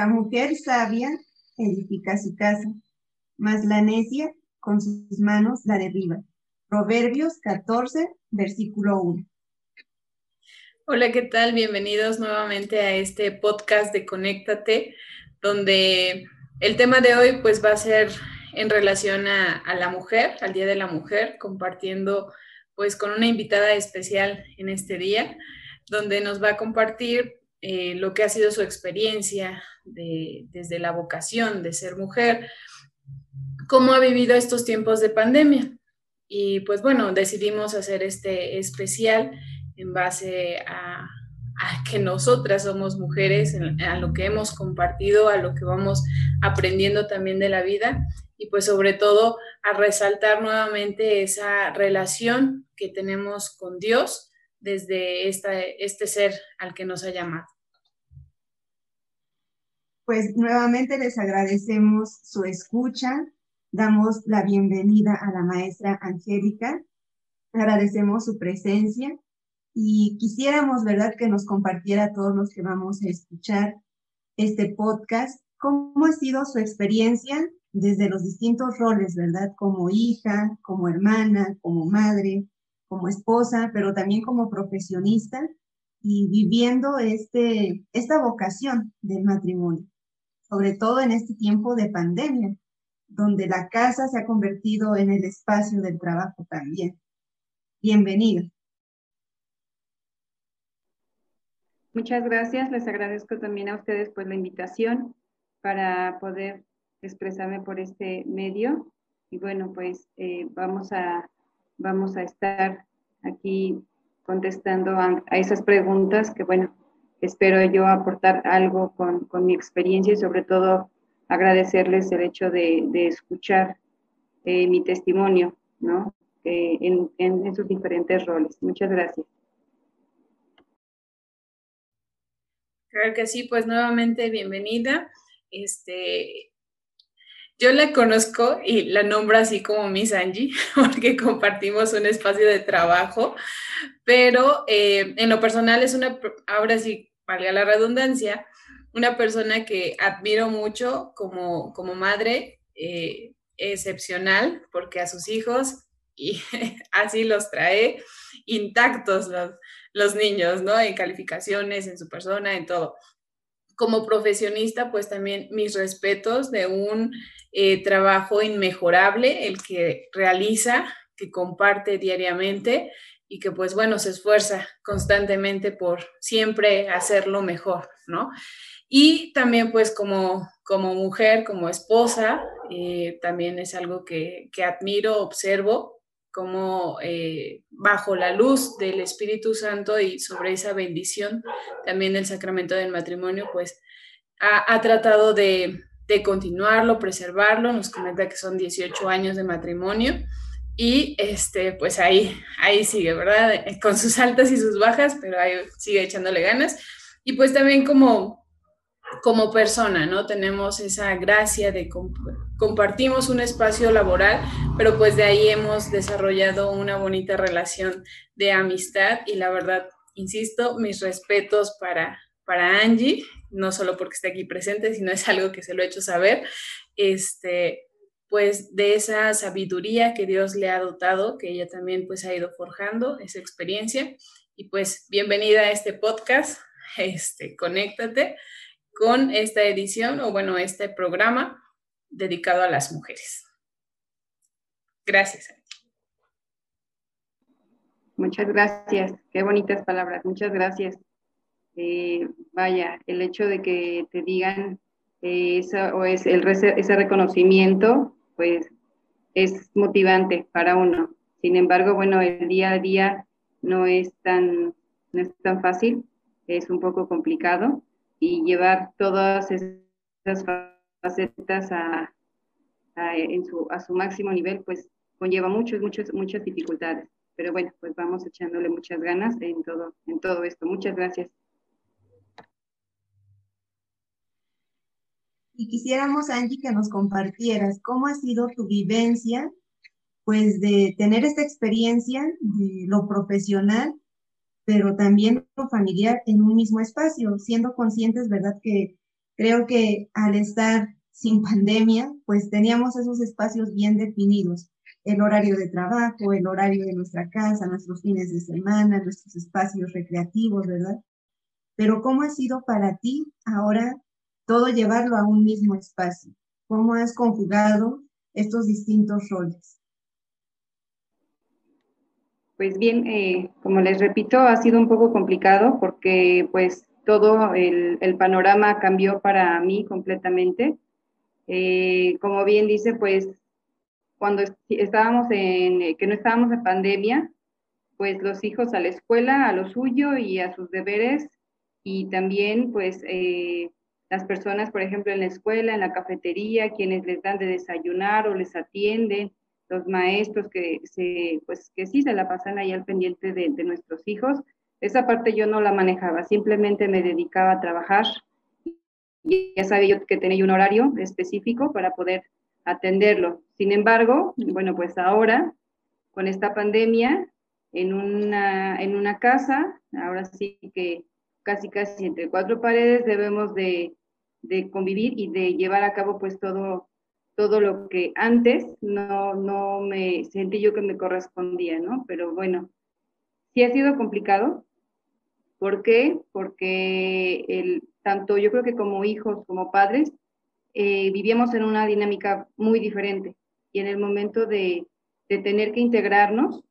La mujer sabia edifica su casa, mas la necia con sus manos la derriba. Proverbios 14, versículo 1. Hola, ¿qué tal? Bienvenidos nuevamente a este podcast de Conéctate, donde el tema de hoy pues va a ser en relación a, la mujer, al Día de la Mujer, compartiendo pues con una invitada especial en este día, donde nos va a compartir eh, lo que ha sido su experiencia desde la vocación de ser mujer, cómo ha vivido estos tiempos de pandemia. Y pues bueno, decidimos hacer este especial en base a, que nosotras somos mujeres, a lo que hemos compartido, a lo que vamos aprendiendo también de la vida y pues sobre todo a resaltar nuevamente esa relación que tenemos con Dios desde esta, este ser al que nos ha llamado. Pues nuevamente les agradecemos su escucha, damos la bienvenida a la maestra Angélica, agradecemos su presencia y quisiéramos, ¿verdad?, que nos compartiera a todos los que vamos a escuchar este podcast, cómo ha sido su experiencia desde los distintos roles, ¿verdad? Como hija, como hermana, como madre, como esposa, pero también como profesionista y viviendo este, esta vocación del matrimonio, sobre todo en este tiempo de pandemia, donde la casa se ha convertido en el espacio del trabajo también. Bienvenida. Muchas gracias, les agradezco también a ustedes por la invitación para poder expresarme por este medio. Y bueno, pues eh, vamos, a, vamos a estar aquí contestando a, esas preguntas que, bueno, espero yo aportar algo con, con, mi experiencia y sobre todo agradecerles el hecho de, de escuchar eh, mi testimonio, ¿no? Eh, en, en, sus diferentes roles. Muchas gracias. Claro que sí, pues nuevamente bienvenida. Este, yo la conozco y la nombro así como Miss Angie, porque compartimos un espacio de trabajo, pero eh, en lo personal es una, ahora sí, valga la redundancia, una persona que admiro mucho como, como madre, eh, excepcional, porque a sus hijos, y así los trae intactos los, los niños, ¿no? En calificaciones, en su persona, en todo como profesionista, pues también mis respetos de un eh, trabajo inmejorable, el que realiza, que comparte diariamente y que pues bueno, se esfuerza constantemente por siempre hacerlo mejor, ¿no? Y también pues como, como mujer, como esposa, eh, también es algo que, que admiro, observo, como eh, bajo la luz del Espíritu Santo y sobre esa bendición también del sacramento del matrimonio, pues ha tratado de, de continuarlo, preservarlo. Nos comenta que son 18 años de matrimonio y este, pues ahí, ahí sigue, ¿verdad? Con sus altas y sus bajas, pero ahí sigue echándole ganas. Y pues también como, como persona, ¿no? Tenemos esa gracia de compartimos un espacio laboral, pero pues de ahí hemos desarrollado una bonita relación de amistad y la verdad, insisto, mis respetos para, para Angie, no solo porque esté aquí presente, sino es algo que se lo he hecho saber, este, pues de esa sabiduría que Dios le ha dotado, que ella también pues ha ido forjando esa experiencia. Y pues bienvenida a este podcast, este, conéctate con esta edición o bueno, este programa dedicado a las mujeres. Gracias. Muchas gracias. Qué bonitas palabras. Muchas gracias. Eh, vaya, el hecho de que te digan eh, o es el, ese reconocimiento, pues es motivante para uno. Sin embargo, bueno, el día a día no es tan, no es tan fácil, es un poco complicado y llevar todas esas facetas a, a, su, a su máximo nivel, pues conlleva muchos, muchos, muchas dificultades. Pero bueno, pues vamos echándole muchas ganas en todo, en todo esto. Muchas gracias. Y quisiéramos, Angie, que nos compartieras cómo ha sido tu vivencia, pues de tener esta experiencia de lo profesional, pero también lo familiar en un mismo espacio, siendo conscientes, ¿verdad? Que, Creo que al estar sin pandemia, pues teníamos esos espacios bien definidos, el horario de trabajo, el horario de nuestra casa, nuestros fines de semana, nuestros espacios recreativos, ¿verdad? Pero ¿cómo ha sido para ti ahora todo llevarlo a un mismo espacio? ¿Cómo has conjugado estos distintos roles? Pues bien, eh, como les repito, ha sido un poco complicado porque pues todo el, panorama cambió para mí completamente. Eh, como bien dice, pues cuando estábamos en, que no estábamos en pandemia, pues los hijos a la escuela, a lo suyo y a sus deberes, y también pues eh, las personas, por ejemplo, en la escuela, en la cafetería, quienes les dan de desayunar o les atienden, los maestros que, se, pues, que sí se la pasan ahí al pendiente de, de nuestros hijos. Esa parte yo no la manejaba, simplemente me dedicaba a trabajar y ya sabía yo que tenía un horario específico para poder atenderlo. Sin embargo, bueno, pues ahora con esta pandemia en una, en una casa, ahora sí que casi casi entre cuatro paredes debemos de, de convivir y de llevar a cabo pues todo, todo lo que antes no, no me sentí yo que me correspondía, ¿no? Pero bueno, sí ha sido complicado. ¿Por qué? Porque el, tanto yo creo que como hijos, como padres, eh, vivíamos en una dinámica muy diferente y en el momento de, de tener que integrarnos,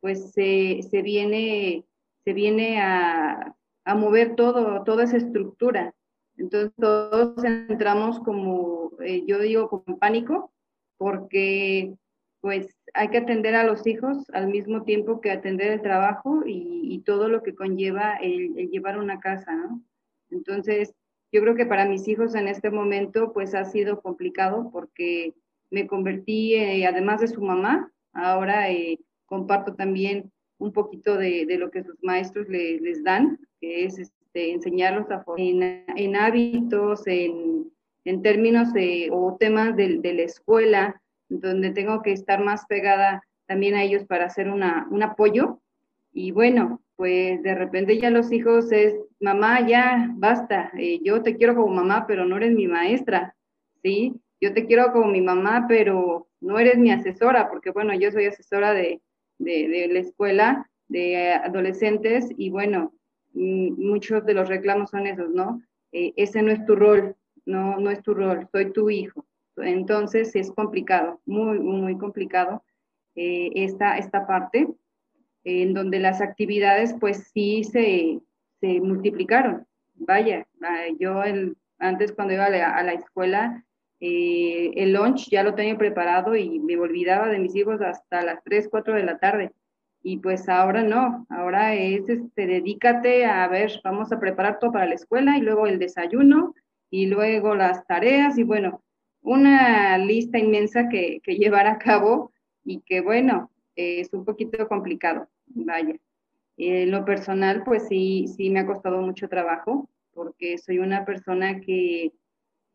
pues se, se viene, se viene a, a mover todo, toda esa estructura. Entonces todos entramos como, eh, yo digo, como pánico, porque pues hay que atender a los hijos al mismo tiempo que atender el trabajo y, todo lo que conlleva el, llevar una casa, ¿no? Entonces, yo creo que para mis hijos en este momento pues ha sido complicado porque me convertí, eh, además de su mamá, ahora eh, comparto también un poquito de, de, lo que sus maestros les dan, que es este, enseñarlos a, en, en hábitos, en, en términos de, o temas de, de, la escuela, donde tengo que estar más pegada también a ellos para hacer una, un apoyo. Y bueno, pues de repente ya los hijos es, mamá, ya, basta, eh, yo te quiero como mamá, pero no eres mi maestra, ¿sí? Yo te quiero como mi mamá, pero no eres mi asesora, porque bueno, yo soy asesora de, de, de la escuela de adolescentes y bueno, muchos de los reclamos son esos, ¿no? Eh, ese no es tu rol, no, no es tu rol, soy tu hijo. Entonces es complicado, muy, muy complicado eh, esta, esta parte en donde las actividades pues sí se, se multiplicaron. Vaya, ah, yo el, antes cuando iba a la, escuela, eh, el lunch ya lo tenía preparado y me olvidaba de mis hijos hasta las 3, 4 de la tarde. Y pues ahora no, ahora es, este, dedícate a ver, vamos a preparar todo para la escuela y luego el desayuno y luego las tareas y bueno, una lista inmensa que, que llevar a cabo y que bueno, es un poquito complicado, vaya. En lo personal, pues sí, sí me ha costado mucho trabajo, porque soy una persona que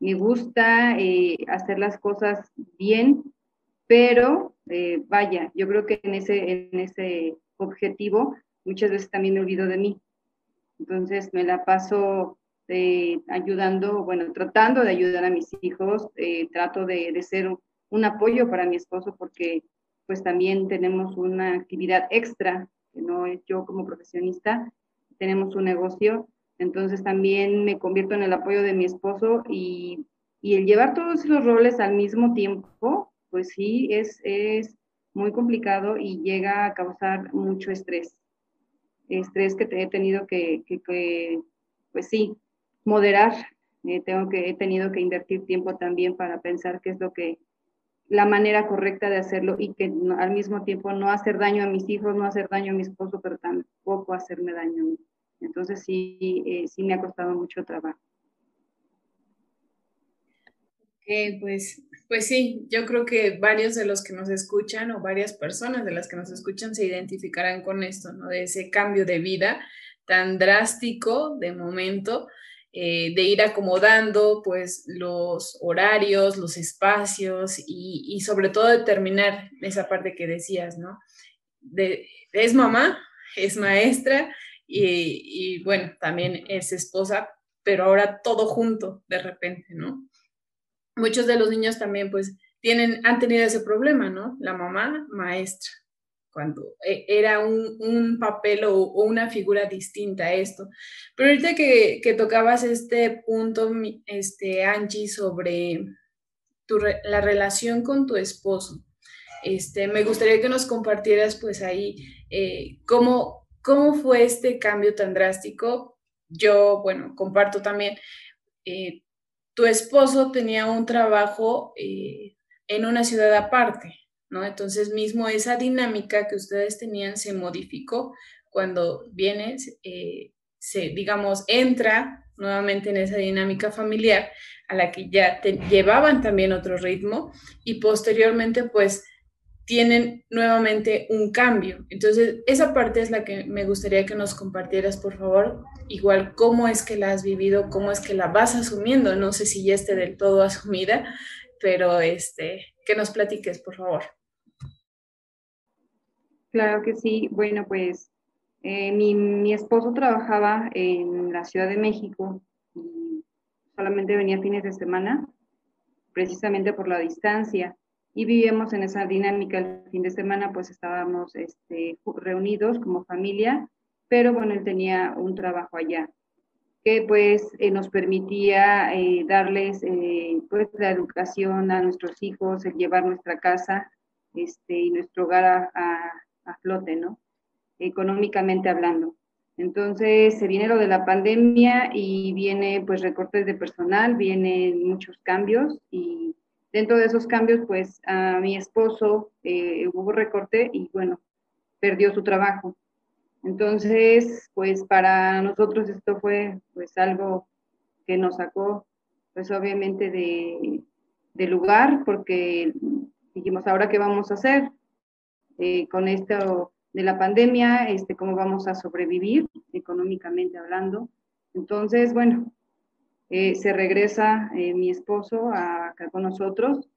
me gusta eh, hacer las cosas bien, pero eh, vaya, yo creo que en ese, en ese objetivo muchas veces también me olvido de mí. Entonces me la paso eh, ayudando, bueno, tratando de ayudar a mis hijos, trato de, de ser un apoyo para mi esposo porque pues también tenemos una actividad extra, que no es yo como profesionista, tenemos un negocio, entonces también me convierto en el apoyo de mi esposo y, y el llevar todos esos roles al mismo tiempo, pues sí, es, es muy complicado y llega a causar mucho estrés. Estrés que te he tenido que, pues sí, moderar. Eh, tengo que, he tenido que invertir tiempo también para pensar qué es lo que la manera correcta de hacerlo y que al mismo tiempo no hacer daño a mis hijos, no hacer daño a mi esposo, pero tampoco hacerme daño a mí. Entonces sí, eh, sí me ha costado mucho trabajo. Ok, pues, pues sí, yo creo que varios de los que nos escuchan o varias personas de las que nos escuchan se identificarán con esto, ¿no? De ese cambio de vida tan drástico de momento eh, de ir acomodando pues los horarios, los espacios y, sobre todo determinar esa parte que decías, ¿no? De, es mamá, es maestra y, bueno, también es esposa, pero ahora todo junto de repente, ¿no? Muchos de los niños también pues tienen, han tenido ese problema, ¿no? La mamá maestra, cuando e, era un, papel o, una figura distinta a esto. Pero ahorita que, que tocabas este punto, este, Angie, sobre tu, la relación con tu esposo, este, me gustaría que nos compartieras pues ahí eh, cómo, cómo fue este cambio tan drástico. Yo, bueno, comparto también, eh, tu esposo tenía un trabajo eh, en una ciudad aparte, ¿no? Entonces mismo esa dinámica que ustedes tenían se modificó cuando vienes, se, digamos, entra nuevamente en esa dinámica familiar a la que ya llevaban también otro ritmo y posteriormente pues tienen nuevamente un cambio. Entonces, esa parte es la que me gustaría que nos compartieras, por favor, igual cómo es que la has vivido, cómo es que la vas asumiendo, no sé si ya esté del todo asumida, pero este, que nos platiques, por favor. Claro que sí. Bueno, pues eh, mi, mi esposo trabajaba en la Ciudad de México y solamente venía fines de semana, precisamente por la distancia y vivíamos en esa dinámica. El fin de semana pues estábamos este, reunidos como familia, pero bueno, él tenía un trabajo allá que pues eh, nos permitía eh, darles eh, pues la educación a nuestros hijos, el llevar nuestra casa este, y nuestro hogar a, a, a flote, ¿no? Económicamente hablando. Entonces se viene lo de la pandemia y viene pues recortes de personal, vienen muchos cambios y Dentro de esos cambios, pues a mi esposo eh, hubo recorte y bueno, perdió su trabajo. Entonces, pues para nosotros esto fue pues algo que nos sacó pues obviamente de, de lugar porque dijimos, ahora qué vamos a hacer eh, con esto de la pandemia, este, cómo vamos a sobrevivir económicamente hablando. Entonces, bueno, eh, se regresa eh, mi esposo acá con nosotros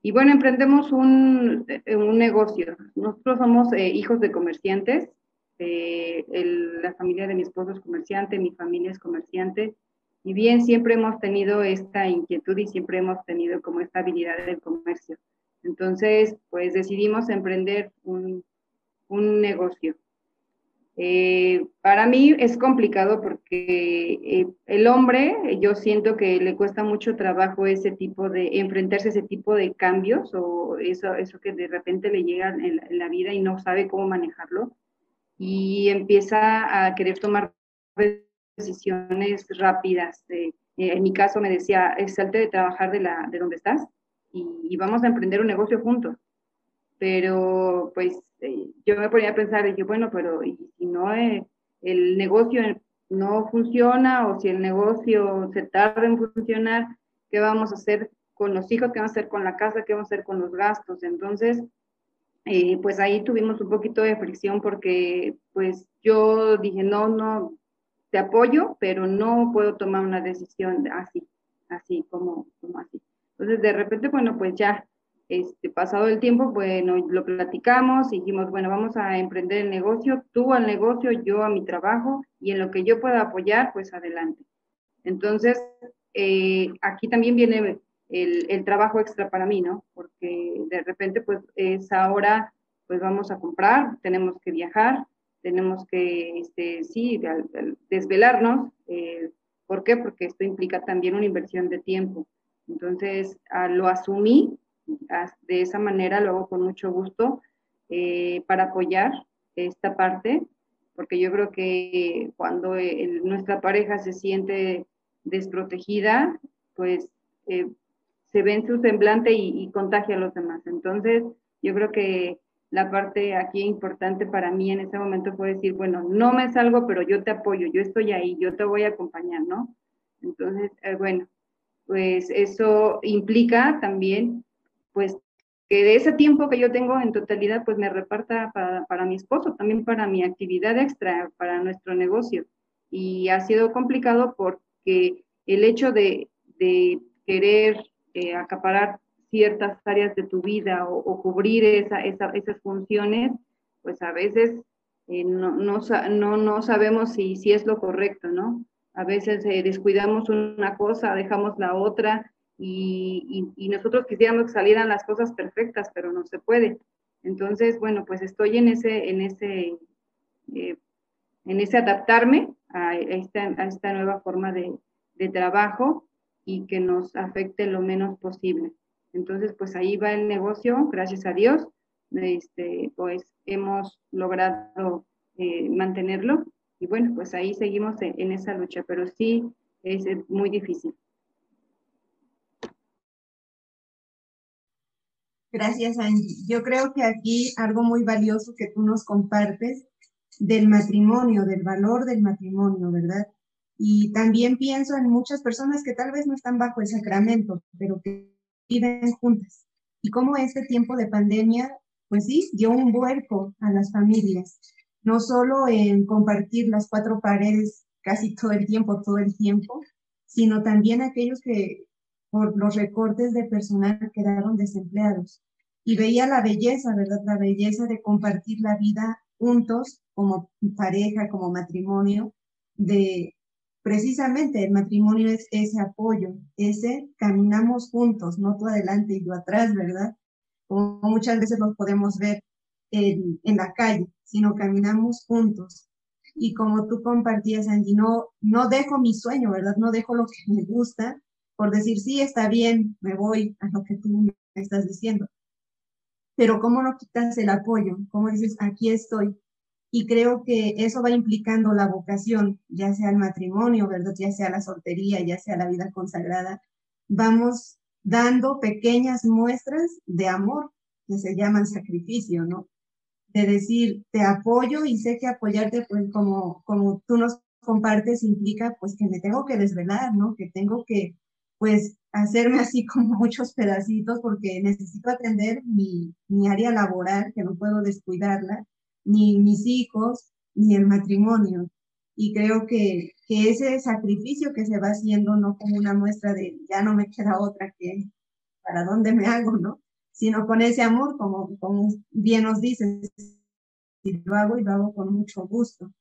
y bueno, emprendemos un, eh, un negocio. Nosotros somos hijos de comerciantes, la familia de mi esposo es comerciante, mi familia es comerciante y bien, siempre hemos tenido esta inquietud y siempre hemos tenido como esta habilidad del comercio. Entonces, pues decidimos emprender un, un negocio. Eh, para mí es complicado porque eh, el hombre, yo siento que le cuesta mucho trabajo ese tipo de, enfrentarse a ese tipo de cambios o eso, eso que de repente le llega en la, vida y no sabe cómo manejarlo y empieza a querer tomar decisiones rápidas. Eh, en mi caso me decía, salte de trabajar de, la, de donde estás y, y vamos a emprender un negocio juntos pero pues eh, yo me ponía a pensar, dije, bueno, pero si no eh, el negocio no funciona o si el negocio se tarda en funcionar, ¿qué vamos a hacer con los hijos? ¿Qué vamos a hacer con la casa? ¿Qué vamos a hacer con los gastos? Entonces, eh, pues ahí tuvimos un poquito de fricción porque pues yo dije, no, no, te apoyo, pero no puedo tomar una decisión así, así como, como así. Entonces, de repente, bueno, pues ya este, pasado el tiempo, bueno, lo platicamos dijimos, bueno, vamos a emprender el negocio, tú al negocio, yo a mi trabajo y en lo que yo pueda apoyar, pues adelante. Entonces, eh, aquí también viene el, el, trabajo extra para mí, ¿no? Porque de repente, pues es ahora, pues vamos a comprar, tenemos que viajar, tenemos que, este, sí, desvelarnos. Eh, ¿Por qué? Porque esto implica también una inversión de tiempo. Entonces, lo asumí de esa manera, luego con mucho gusto, eh, para apoyar esta parte, porque yo creo que cuando nuestra pareja se siente desprotegida, pues eh, se ve en su semblante y, contagia a los demás. Entonces, yo creo que la parte aquí importante para mí en ese momento fue decir, bueno, no me salgo, pero yo te apoyo, yo estoy ahí, yo te voy a acompañar, ¿no? Entonces, eh, bueno, pues eso implica también pues que de ese tiempo que yo tengo en totalidad, pues me reparta para, para, mi esposo, también para mi actividad extra, para nuestro negocio. Y ha sido complicado porque el hecho de, de querer eh, acaparar ciertas áreas de tu vida o, cubrir esa, esa, esas funciones, pues a veces eh, no, no, no, no, sabemos si, si es lo correcto, ¿no? A veces eh, descuidamos una cosa, dejamos la otra y, nosotros quisiéramos que salieran las cosas perfectas, pero no se puede. Entonces, bueno, pues estoy en ese, en ese, eh, en ese adaptarme a esta, a esta nueva forma de, de trabajo y que nos afecte lo menos posible. Entonces, pues ahí va el negocio, gracias a Dios, este, pues hemos logrado eh, mantenerlo y bueno, pues ahí seguimos en, esa lucha, pero sí es muy difícil. Gracias, Angie. Yo creo que aquí algo muy valioso que tú nos compartes del matrimonio, del valor del matrimonio, ¿verdad? Y también pienso en muchas personas que tal vez no están bajo el sacramento, pero que viven juntas. Y cómo este tiempo de pandemia, pues sí, dio un vuelco a las familias, no solo en compartir las cuatro paredes casi todo el tiempo, todo el tiempo, sino también aquellos que por los recortes de personal quedaron desempleados. Y veía la belleza, ¿verdad? La belleza de compartir la vida juntos como pareja, como matrimonio, de precisamente el matrimonio es ese apoyo, ese caminamos juntos, no tú adelante y yo atrás, ¿verdad? Como muchas veces lo podemos ver en, en la calle, sino caminamos juntos. Y como tú compartías, Angie, no, no dejo mi sueño, ¿verdad? No dejo lo que me gusta por decir, sí, está bien, me voy a lo que tú me estás diciendo. Pero ¿cómo no quitas el apoyo? ¿Cómo dices, aquí estoy? Y creo que eso va implicando la vocación, ya sea el matrimonio, ¿verdad? Ya sea la soltería, ya sea la vida consagrada. Vamos dando pequeñas muestras de amor que se llaman sacrificio, ¿no? De decir, te apoyo y sé que apoyarte, pues como, como tú nos compartes, implica pues que me tengo que desvelar, ¿no? Que tengo que, pues, hacerme así como muchos pedacitos porque necesito atender mi, mi área laboral, que no puedo descuidarla, ni mis hijos, ni el matrimonio. Y creo que, que ese sacrificio que se va haciendo, no como una muestra de ya no me queda otra que para dónde me hago, ¿no? Sino con ese amor, como, como bien nos dices, y lo hago y lo hago con mucho gusto.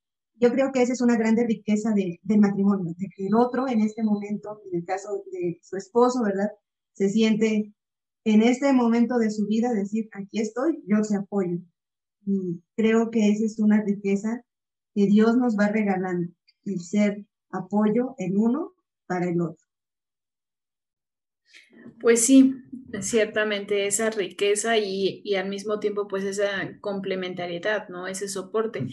Yo creo que esa es una grande riqueza de, del matrimonio, de que el otro en este momento, en el caso de su esposo, ¿verdad? Se siente en este momento de su vida decir, aquí estoy, yo te apoyo. Y creo que esa es una riqueza que Dios nos va regalando, el ser apoyo el uno para el otro. Pues sí, ciertamente esa riqueza y, y, al mismo tiempo pues esa complementariedad, ¿no? Ese soporte.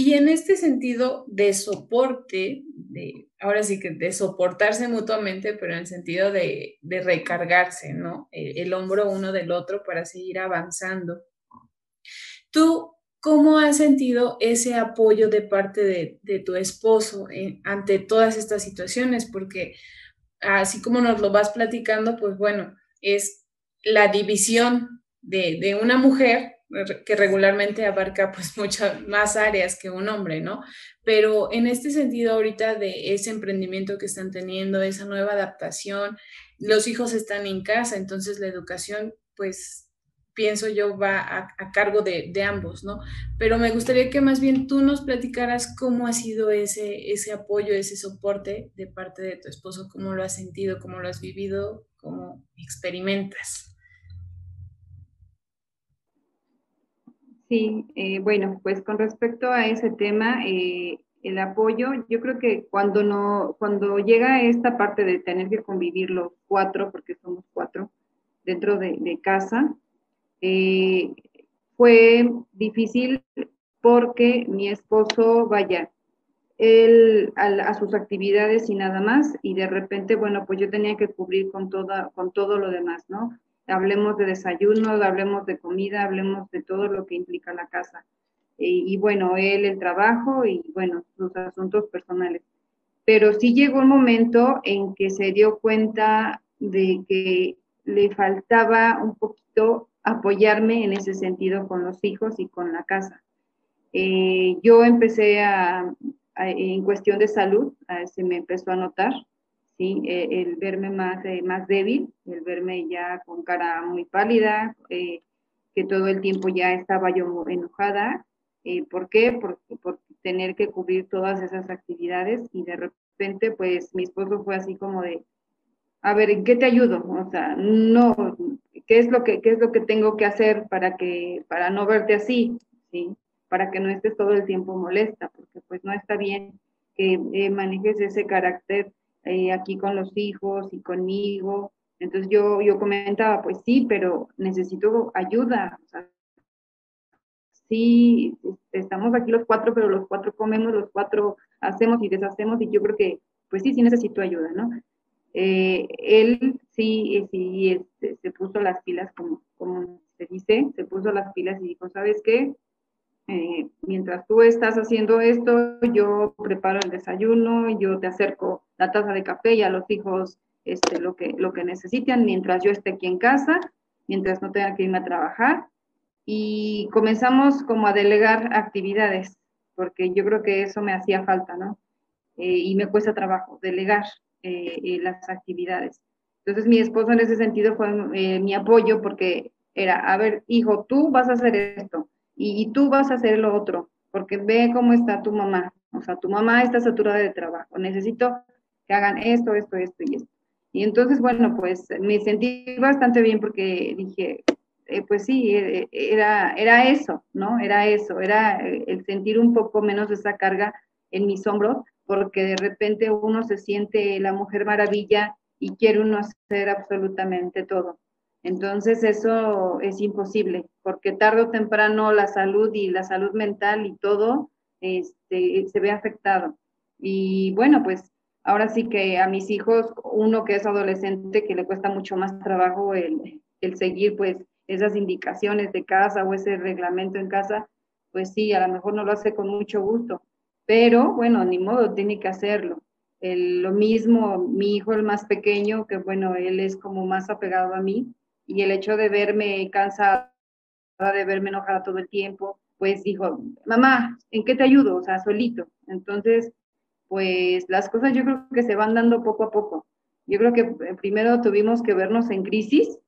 Y en este sentido de soporte, de, ahora sí que de soportarse mutuamente, pero en el sentido de, de recargarse, ¿no? El, el hombro uno del otro para seguir avanzando. ¿Tú cómo has sentido ese apoyo de parte de, tu esposo ante todas estas situaciones? Porque así como nos lo vas platicando, pues bueno, es la división de, una mujer que regularmente abarca pues muchas más áreas que un hombre, ¿no? Pero en este sentido ahorita de ese emprendimiento que están teniendo, esa nueva adaptación, los hijos están en casa, entonces la educación pues pienso yo, va a, cargo de, ambos, ¿no? Pero me gustaría que más bien tú nos platicaras cómo ha sido ese, ese apoyo, ese soporte de parte de tu esposo, cómo lo has sentido, cómo lo has vivido, cómo experimentas. Sí, eh, bueno, pues con respecto a ese tema, eh, el apoyo, yo creo que cuando no, cuando llega esta parte de tener que convivir los cuatro, porque somos cuatro, dentro de, casa, eh, fue difícil porque mi esposo, vaya, él a, sus actividades y nada más, y de repente, bueno, pues yo tenía que cubrir con, toda, con todo lo demás, ¿no? Hablemos de desayuno, hablemos de comida, hablemos de todo lo que implica la casa. Y, y bueno, él el trabajo y bueno, sus asuntos personales. Pero sí llegó un momento en que se dio cuenta de que le faltaba un poquito apoyarme en ese sentido con los hijos y con la casa. Eh, yo empecé a, en cuestión de salud, se me empezó a notar, ¿sí? E, el verme más, eh, más débil, el verme ya con cara muy pálida, eh, que todo el tiempo ya estaba yo enojada. ¿Por qué? Por, por tener que cubrir todas esas actividades y de repente, pues mi esposo fue así como de, a ver, ¿en qué te ayudo? O sea, no, ¿qué es lo que, qué es lo que tengo que hacer para que, para no verte así? ¿Sí? Para que no estés todo el tiempo molesta, porque pues no está bien que eh, manejes ese carácter eh, aquí con los hijos y conmigo. Entonces yo, yo comentaba, pues sí, pero necesito ayuda. Sí, estamos aquí los cuatro, pero los cuatro comemos, los cuatro hacemos y deshacemos y yo creo que, pues sí, sí necesito ayuda, ¿no? Eh, él sí, sí este, se puso las pilas, como se dice, se puso las pilas y dijo, ¿sabes qué? Eh, mientras tú estás haciendo esto, yo preparo el desayuno, yo te acerco la taza de café y a los hijos este, lo, que, lo que necesitan mientras yo esté aquí en casa, mientras no tenga que irme a trabajar. Y comenzamos como a delegar actividades, porque yo creo que eso me hacía falta, ¿no? Eh, y me cuesta trabajo delegar eh, las actividades. Entonces mi esposo en ese sentido fue mi apoyo porque era, a ver, hijo, tú vas a hacer esto y, tú vas a hacer lo otro, porque ve cómo está tu mamá. O sea, tu mamá está saturada de trabajo. Necesito que hagan esto, esto, esto y esto. Y entonces, bueno, pues me sentí bastante bien porque dije, eh, pues sí, eh, era, era eso, ¿no? Era eso, era eh, el sentir un poco menos esa carga en mis hombros, porque de repente uno se siente la mujer maravilla y quiere uno hacer absolutamente todo. Entonces eso es imposible, porque tarde o temprano la salud y la salud mental y todo este, se ve afectado. Y bueno, pues ahora sí que a mis hijos, uno que es adolescente, que le cuesta mucho más trabajo el, el seguir pues esas indicaciones de casa o ese reglamento en casa, pues sí, a lo mejor no lo hace con mucho gusto, pero bueno, ni modo, tiene que hacerlo. lo mismo, mi hijo el más pequeño, que bueno, él es como más apegado a mí, y el hecho de verme cansada, de verme enojada todo el tiempo, pues dijo, mamá, ¿en qué te ayudo? O sea, solito. Entonces, pues las cosas yo creo que se van dando poco a poco. Yo creo que eh, primero tuvimos que vernos en crisis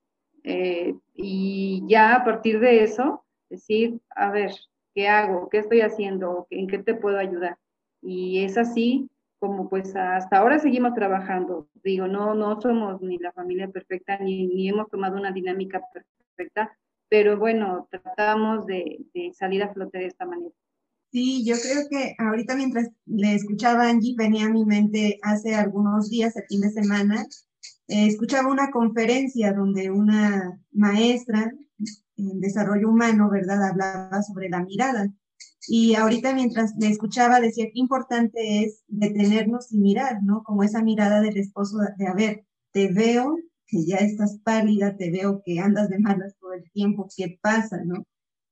eh, y ya a partir de eso decir, a ver, ¿qué hago? ¿Qué estoy haciendo? ¿En qué te puedo ayudar? Y es así como pues hasta ahora seguimos trabajando. Digo, no, no somos ni la familia perfecta, ni, ni hemos tomado una dinámica perfecta, pero bueno, tratamos de, de, salir a flote de esta manera. Sí, yo creo que ahorita mientras le escuchaba Angie, venía a mi mente hace algunos días, el fin de semana, eh, escuchaba una conferencia donde una maestra en desarrollo humano, ¿verdad?, hablaba sobre la mirada. Y ahorita mientras le escuchaba decía qué importante es detenernos y mirar, ¿no? Como esa mirada del esposo de, a ver, te veo que ya estás pálida, te veo que andas de malas todo el tiempo, ¿qué pasa, no?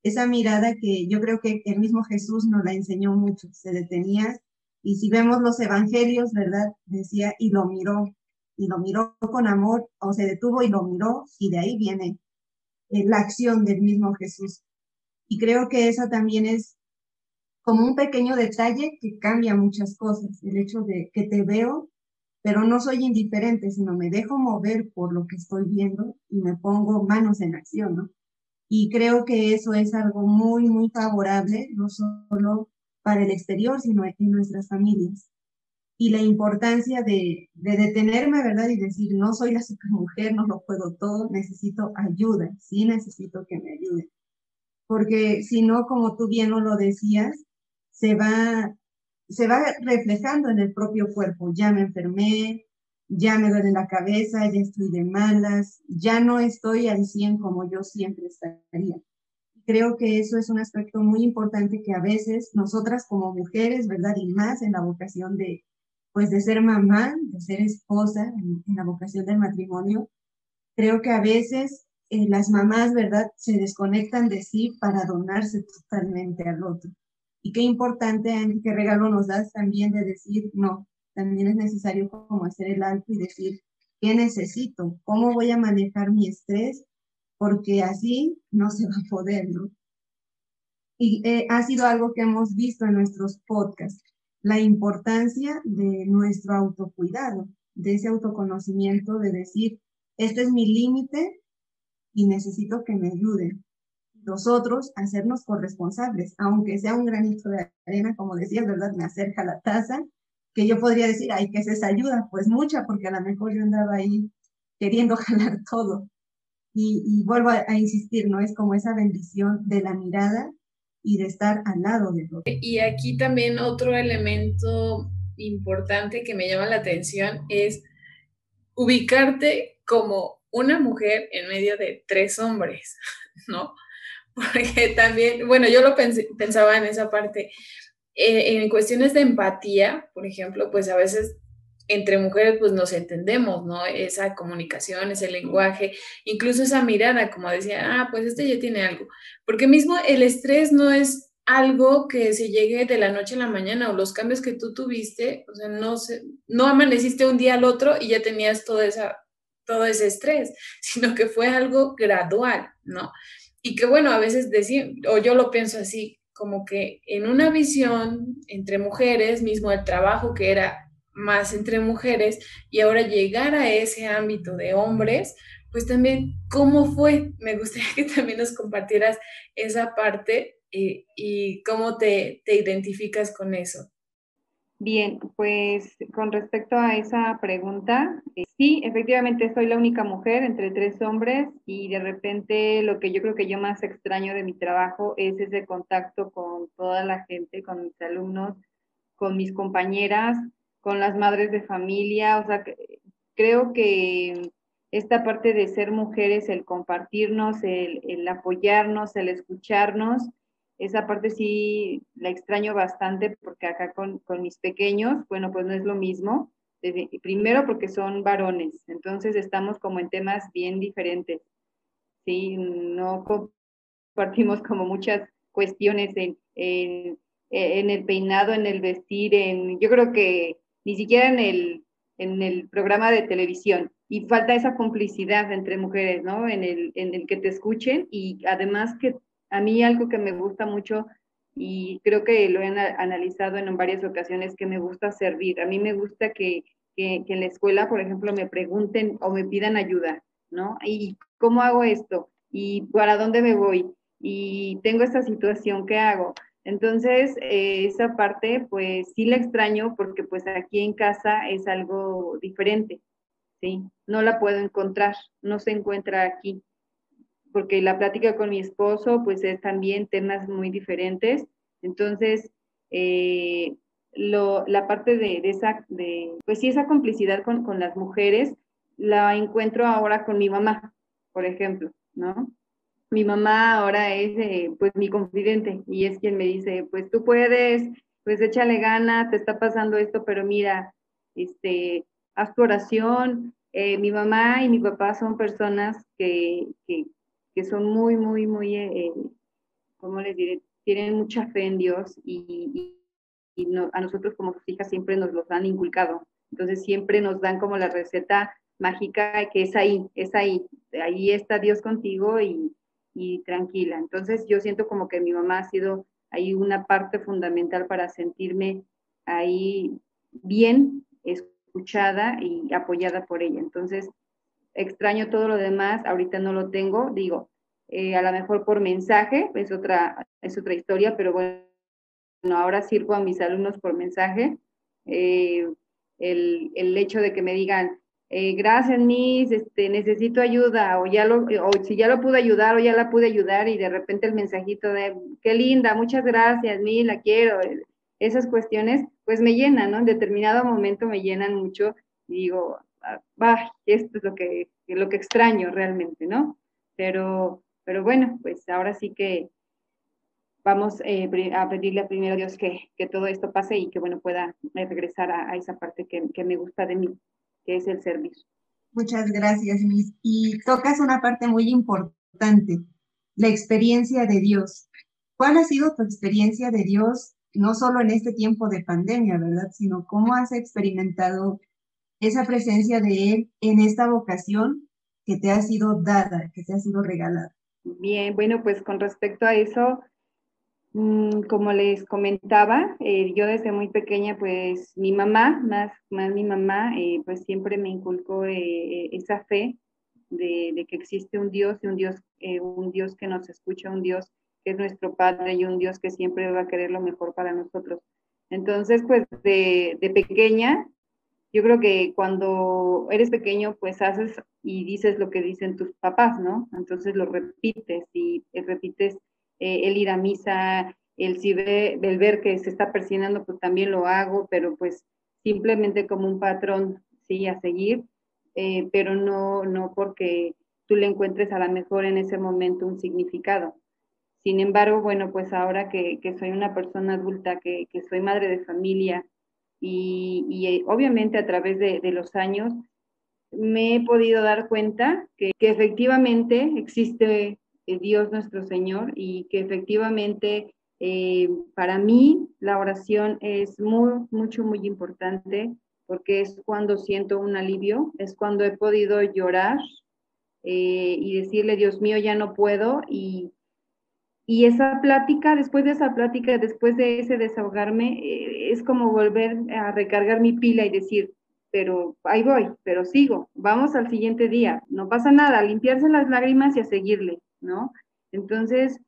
Esa mirada que yo creo que el mismo Jesús nos la enseñó mucho, se detenía y si vemos los evangelios, ¿verdad? Decía, y lo miró, y lo miró con amor, o se detuvo y lo miró, y de ahí viene eh, la acción del mismo Jesús. Y creo que esa también es como un pequeño detalle que cambia muchas cosas. El hecho de que te veo, pero no soy indiferente, sino me dejo mover por lo que estoy viendo y me pongo manos en acción, ¿no? Y creo que eso es algo muy, muy favorable, no solo para el exterior, sino en nuestras familias. Y la importancia de, de detenerme, ¿verdad? Y decir, no soy la supermujer, no lo puedo todo, necesito ayuda, sí necesito que me ayuden. Porque si no, como tú bien lo decías, se va, se va reflejando en el propio cuerpo. Ya me enfermé, ya me duele la cabeza, ya estoy de malas, ya no estoy al 100 como yo siempre estaría. Creo que eso es un aspecto muy importante que a veces nosotras como mujeres, ¿verdad? Y más en la vocación de, pues de ser mamá, de ser esposa, en, la vocación del matrimonio, creo que a veces eh, las mamás, ¿verdad? Se desconectan de sí para donarse totalmente al otro. Y qué importante, qué regalo nos das también de decir, no, también es necesario como hacer el alto y decir, ¿qué necesito? ¿Cómo voy a manejar mi estrés? Porque así no se va a poder, ¿no? Y eh, ha sido algo que hemos visto en nuestros podcasts, la importancia de nuestro autocuidado, de ese autoconocimiento, de decir, este es mi límite y necesito que me ayuden nosotros hacernos corresponsables, aunque sea un granito de arena, como decías, ¿verdad? Me acerca la taza, que yo podría decir, ay, ¿qué es esa ayuda? Pues mucha, porque a lo mejor yo andaba ahí queriendo jalar todo. Y, vuelvo a, insistir, ¿no? Es como esa bendición de la mirada y de estar al lado de otro. Y aquí también otro elemento importante que me llama la atención es ubicarte como una mujer en medio de tres hombres, ¿no? Porque también, bueno, yo lo pensaba en esa parte, eh, en cuestiones de empatía, por ejemplo, pues a veces entre mujeres pues nos entendemos, ¿no? Esa comunicación, ese lenguaje, incluso esa mirada, como decía, ah, pues este ya tiene algo. Porque mismo el estrés no es algo que se llegue de la noche a la mañana o los cambios que tú tuviste, o sea, no, se, no amaneciste un día al otro y ya tenías todo, esa, todo ese estrés, sino que fue algo gradual, ¿no? Y que bueno, a veces decir, o yo lo pienso así, como que en una visión entre mujeres, mismo el trabajo que era más entre mujeres y ahora llegar a ese ámbito de hombres, pues también, ¿cómo fue? Me gustaría que también nos compartieras esa parte y, y cómo te, te identificas con eso. Bien, pues con respecto a esa pregunta, eh, sí, efectivamente soy la única mujer entre tres hombres y de repente lo que yo creo que yo más extraño de mi trabajo es ese contacto con toda la gente, con mis alumnos, con mis compañeras, con las madres de familia, o sea, creo que esta parte de ser mujeres, el compartirnos, el, apoyarnos, el escucharnos, esa parte sí la extraño bastante porque acá con, mis pequeños, bueno, pues no es lo mismo. primero porque son varones, entonces estamos como en temas bien diferentes. Sí, no compartimos como muchas cuestiones en, en el peinado, en el vestir, en, yo creo que ni siquiera en el, en el programa de televisión. Y falta esa complicidad entre mujeres, ¿no? En el, en el que te escuchen y además que a mí algo que me gusta mucho y creo que lo he analizado en varias ocasiones, que me gusta servir. A mí me gusta que, que, en la escuela, por ejemplo, me pregunten o me pidan ayuda, ¿no? ¿Y cómo hago esto? ¿Y para dónde me voy? Y tengo esta situación, ¿qué hago? Entonces, eh, esa parte, pues sí la extraño porque pues aquí en casa es algo diferente, ¿sí? No la puedo encontrar, no se encuentra aquí, porque la plática con mi esposo, pues es también temas muy diferentes. Entonces, eh, la parte de, esa, de, pues sí, esa complicidad con, con las mujeres, la encuentro ahora con mi mamá, por ejemplo, ¿no? mi mamá ahora es eh, pues mi confidente y es quien me dice, pues tú puedes, pues échale gana, te está pasando esto, pero mira, este, haz tu oración. Eh, mi mamá y mi papá son personas que, que, que son muy, muy, muy, eh, ¿cómo les diré? Tienen mucha fe en Dios y, y, no, a nosotros como sus hijas siempre nos los han inculcado. Entonces siempre nos dan como la receta mágica que es ahí, es ahí, ahí está Dios contigo y, y tranquila. Entonces yo siento como que mi mamá ha sido ahí una parte fundamental para sentirme ahí bien escuchada y apoyada por ella. Entonces extraño todo lo demás, ahorita no lo tengo, digo, eh, a lo mejor por mensaje, es otra, es otra historia, pero bueno, ahora sirvo a mis alumnos por mensaje. Eh, el, el hecho de que me digan, eh, gracias, Miss, este, necesito ayuda, o ya lo, o si ya lo pude ayudar, o ya la pude ayudar, y de repente el mensajito de, qué linda, muchas gracias, Miss, la quiero, esas cuestiones, pues me llenan, ¿no? En determinado momento me llenan mucho, digo, bah, esto es lo que, lo que extraño realmente, ¿no? Pero, pero bueno, pues ahora sí que vamos eh, a pedirle a primero Dios que, que, todo esto pase y que, bueno, pueda regresar a, a esa parte que, que me gusta de mí que es el servicio. Muchas gracias, Miss. Y tocas una parte muy importante, la experiencia de Dios. ¿Cuál ha sido tu experiencia de Dios, no solo en este tiempo de pandemia, verdad, sino cómo has experimentado esa presencia de Él en esta vocación que te ha sido dada, que te ha sido regalada? Bien, bueno, pues con respecto a eso, Mm, como les comentaba, eh, yo desde muy pequeña, pues mi mamá, más, más mi mamá, eh, pues siempre me inculcó eh, esa fe de, que existe un Dios y un Dios, un Dios que nos escucha, un Dios que es nuestro Padre y un Dios que siempre va a querer lo mejor para nosotros. Entonces, pues de, de pequeña, yo creo que cuando eres pequeño, pues haces y dices lo que dicen tus papás, ¿no? Entonces lo repites y repites eh, el ir a misa, el, si ve, el ver que se está persinando, pues también lo hago, pero pues simplemente como un patrón, sí, a seguir, eh, pero no, no porque tú le encuentres a lo mejor en ese momento un significado. Sin embargo, bueno, pues ahora que, soy una persona adulta, que, soy madre de familia y, y eh, obviamente a través de, de, los años me he podido dar cuenta que, que efectivamente existe eh, Dios nuestro Señor y que efectivamente eh, para mí la oración es muy, mucho, muy importante porque es cuando siento un alivio, es cuando he podido llorar eh, y decirle, Dios mío, ya no puedo. Y, y, esa plática, después de esa plática, después de ese desahogarme, eh, es como volver a recargar mi pila y decir, pero ahí voy, pero sigo, vamos al siguiente día, no pasa nada, limpiarse las lágrimas y a seguirle, ¿no? Entonces,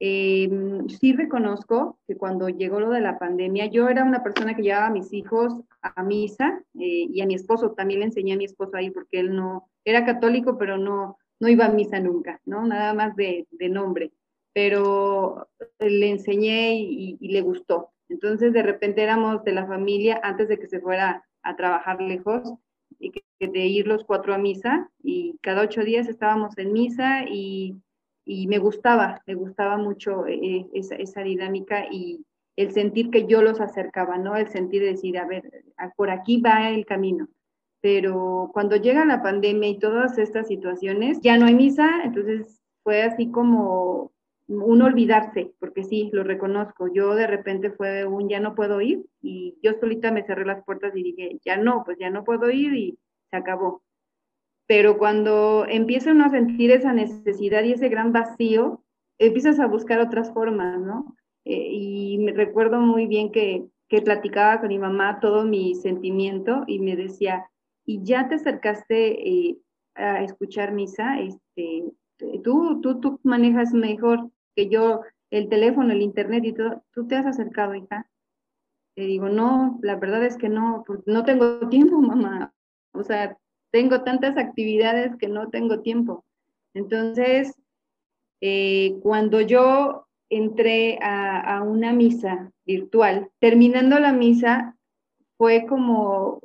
eh, sí reconozco que cuando llegó lo de la pandemia, yo era una persona que llevaba a mis hijos a misa eh, y a mi esposo, también le enseñé a mi esposo ahí porque él no, era católico, pero no, no iba a misa nunca, ¿no? Nada más de, de nombre, pero le enseñé y, y, le gustó. Entonces de repente éramos de la familia antes de que se fuera a trabajar lejos y que, de ir los cuatro a misa y cada ocho días estábamos en misa y y me gustaba, me gustaba mucho eh, esa, esa, dinámica y el sentir que yo los acercaba, ¿no? El sentir de decir, a ver, por aquí va el camino. Pero cuando llega la pandemia y todas estas situaciones, ya no hay misa, entonces fue así como un olvidarse, porque sí, lo reconozco. Yo de repente fue un ya no puedo ir y yo solita me cerré las puertas y dije, ya no, pues ya no puedo ir y se acabó pero cuando empiezan a sentir esa necesidad y ese gran vacío, empiezas a buscar otras formas, ¿no? Eh, y me recuerdo muy bien que, que platicaba con mi mamá todo mi sentimiento y me decía, ¿y ya te acercaste eh, a escuchar misa? Este, tú, tú, tú manejas mejor que yo el teléfono, el internet y todo. ¿Tú te has acercado, hija? Le digo, no, la verdad es que no, pues no tengo tiempo, mamá. O sea, tengo tantas actividades que no tengo tiempo. Entonces, eh, cuando yo entré a, a, una misa virtual, terminando la misa, fue como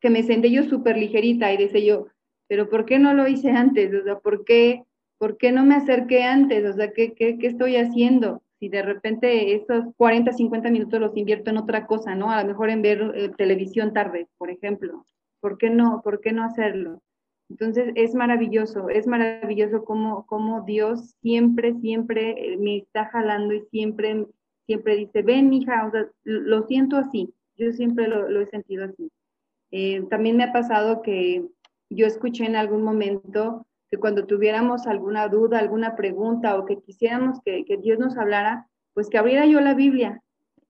que me senté yo súper ligerita y decía yo, pero ¿por qué no lo hice antes? O sea, ¿por qué, por qué no me acerqué antes? O sea, ¿qué, qué, qué estoy haciendo? Si de repente esos 40, 50 minutos los invierto en otra cosa, ¿no? A lo mejor en ver eh, televisión tarde, por ejemplo. ¿Por qué no? ¿Por qué no hacerlo? Entonces es maravilloso, es maravilloso como, como Dios siempre, siempre eh, me está jalando y siempre, siempre dice, ven hija, o sea, lo siento así, yo siempre lo, lo he sentido así. Eh, también me ha pasado que yo escuché en algún momento que cuando tuviéramos alguna duda, alguna pregunta o que quisiéramos que, que Dios nos hablara, pues que abriera yo la Biblia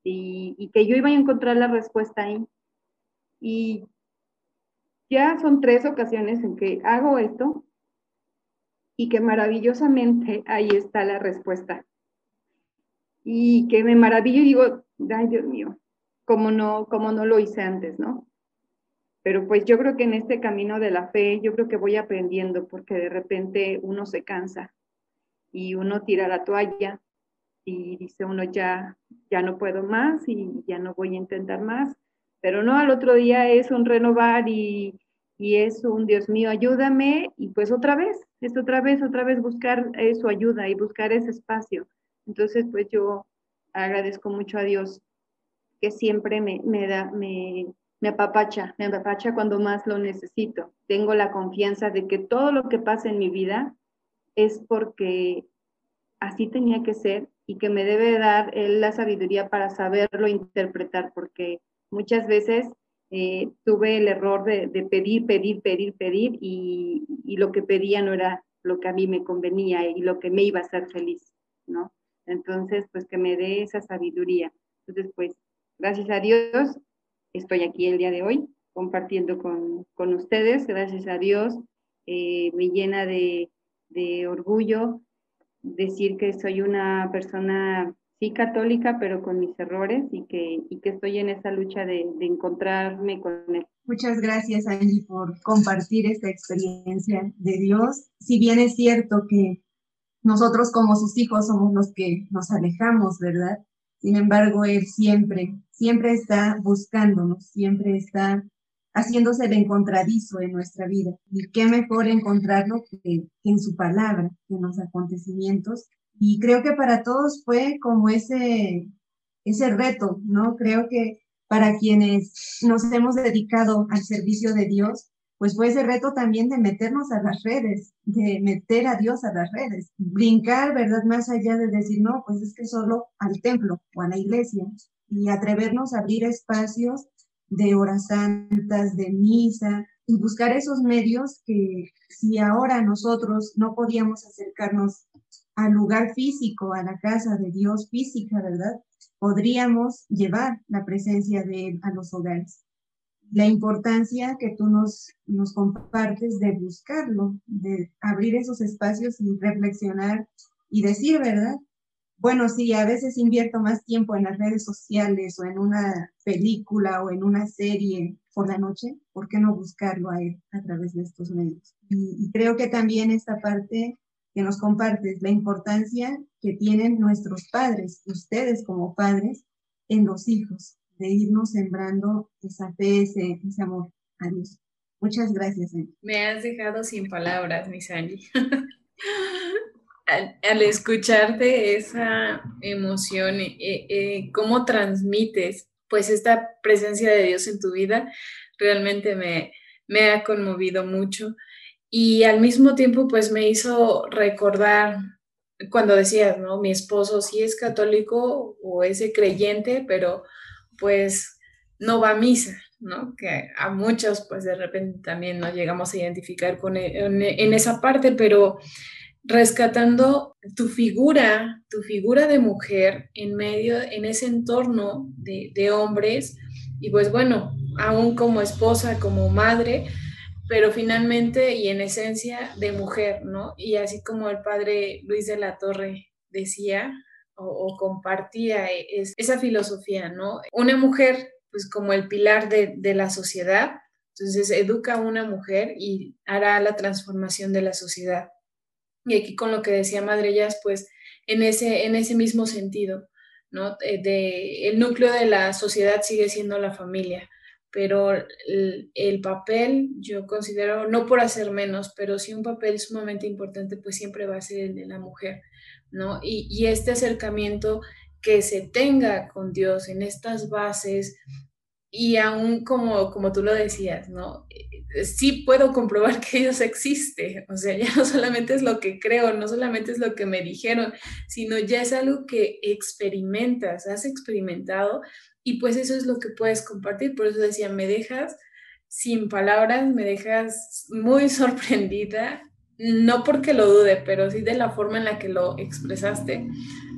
y, y, que yo iba a encontrar la respuesta ahí. Y ya son tres ocasiones en que hago esto y que maravillosamente ahí está la respuesta. Y que me maravillo y digo, ay Dios mío, ¿cómo no, cómo no lo hice antes, no? Pero pues yo creo que en este camino de la fe, yo creo que voy aprendiendo porque de repente uno se cansa y uno tira la toalla y dice uno ya, ya no puedo más y ya no voy a intentar más pero no, al otro día es un renovar y, y es un Dios mío, ayúdame, y pues otra vez, es otra vez, otra vez buscar eh, su ayuda y buscar ese espacio. Entonces, pues yo agradezco mucho a Dios que siempre me, me da, me, me apapacha, me apapacha cuando más lo necesito. Tengo la confianza de que todo lo que pasa en mi vida es porque así tenía que ser y que me debe dar él la sabiduría para saberlo interpretar, porque Muchas veces eh, tuve el error de, pedir, pedir, pedir, pedir y, lo que pedía no era lo que a mí me convenía y lo que me iba a hacer feliz, ¿no? Entonces, pues que me dé esa sabiduría. Entonces, pues, gracias a Dios, estoy aquí el día de hoy compartiendo con, ustedes. Gracias a Dios, eh, me llena de, de orgullo decir que soy una persona sí católica, pero con mis errores y que, y que estoy en esa lucha de, de encontrarme con él. Muchas gracias, Angie, por compartir esta experiencia de Dios. Si bien es cierto que nosotros como sus hijos somos los que nos alejamos, ¿verdad? Sin embargo, Él siempre, siempre está buscándonos, siempre está haciéndose el encontradizo en nuestra vida. Y qué mejor encontrarlo que, en su palabra, que en los acontecimientos. Y creo que para todos fue como ese, ese reto, ¿no? Creo que para quienes nos hemos dedicado al servicio de Dios, pues fue ese reto también de meternos a las redes, de meter a Dios a las redes, brincar, ¿verdad? Más allá de decir, no, pues es que solo al templo o a la iglesia y atrevernos a abrir espacios de horas santas, de misa y buscar esos medios que si ahora nosotros no podíamos acercarnos al lugar físico, a la casa de Dios física, ¿verdad? Podríamos llevar la presencia de Él a los hogares la importancia que tú nos, nos compartes de buscarlo, de abrir esos espacios y reflexionar y decir, ¿verdad? Bueno, sí, a veces invierto más tiempo en las redes sociales o en una película o en una serie por la noche, ¿por qué no buscarlo a a través de estos medios? Y, y creo que también esta parte que nos compartes, la importancia que tienen nuestros padres, ustedes como padres, en los hijos, de irnos sembrando esa fe, ese, amor a Dios. Muchas gracias. Me has dejado sin palabras, mi Sandy. al, escucharte esa emoción, eh, eh, cómo transmites pues esta presencia de Dios en tu vida, realmente me, me ha conmovido mucho y al mismo tiempo pues me hizo recordar cuando decías, ¿no? Mi esposo sí es católico o es creyente, pero pues no va a misa, ¿no? Que a muchos pues de repente también nos llegamos a identificar con e, en, esa parte, pero rescatando tu figura, tu figura de mujer en medio, en ese entorno de, de hombres, y pues bueno, aún como esposa, como madre, pero finalmente y en esencia de mujer, ¿no? Y así como el padre Luis de la Torre decía, o, compartía e, esa filosofía, ¿no? Una mujer, pues como el pilar de, la sociedad, entonces educa a una mujer y hará la transformación de la sociedad. Y aquí con lo que decía Madre Jazz, pues en ese, en ese mismo sentido, ¿no? Eh, de, el núcleo de la sociedad sigue siendo la familia, pero el, el, papel, yo considero, no por hacer menos, pero sí un papel sumamente importante, pues siempre va a ser el de la mujer. ¿No? Y, este acercamiento que se tenga con Dios en estas bases y aún como, como tú lo decías, ¿no? Eh, sí puedo comprobar que Dios existe, o sea, ya no solamente es lo que creo, no solamente es lo que me dijeron, sino ya es algo que experimentas, has experimentado y pues eso es lo que puedes compartir, por eso decía, me dejas sin palabras, me dejas muy sorprendida no porque lo dude, pero sí de la forma en la que lo expresaste,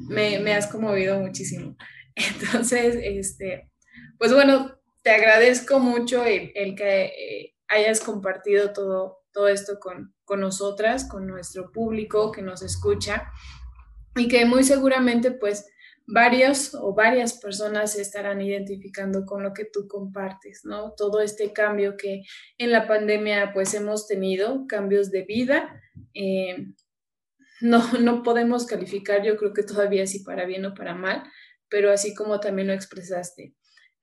me, me has conmovido muchísimo. Entonces, este, pues bueno, te agradezco mucho el, que eh, hayas compartido todo, todo esto con, con nosotras, con nuestro público que nos escucha y que muy seguramente pues varios o varias personas se estarán identificando con lo que tú compartes, ¿no? Todo este cambio que en la pandemia pues hemos tenido, cambios de vida. Eh, no, no podemos calificar, yo creo que todavía si para bien o para mal, pero así como también lo expresaste.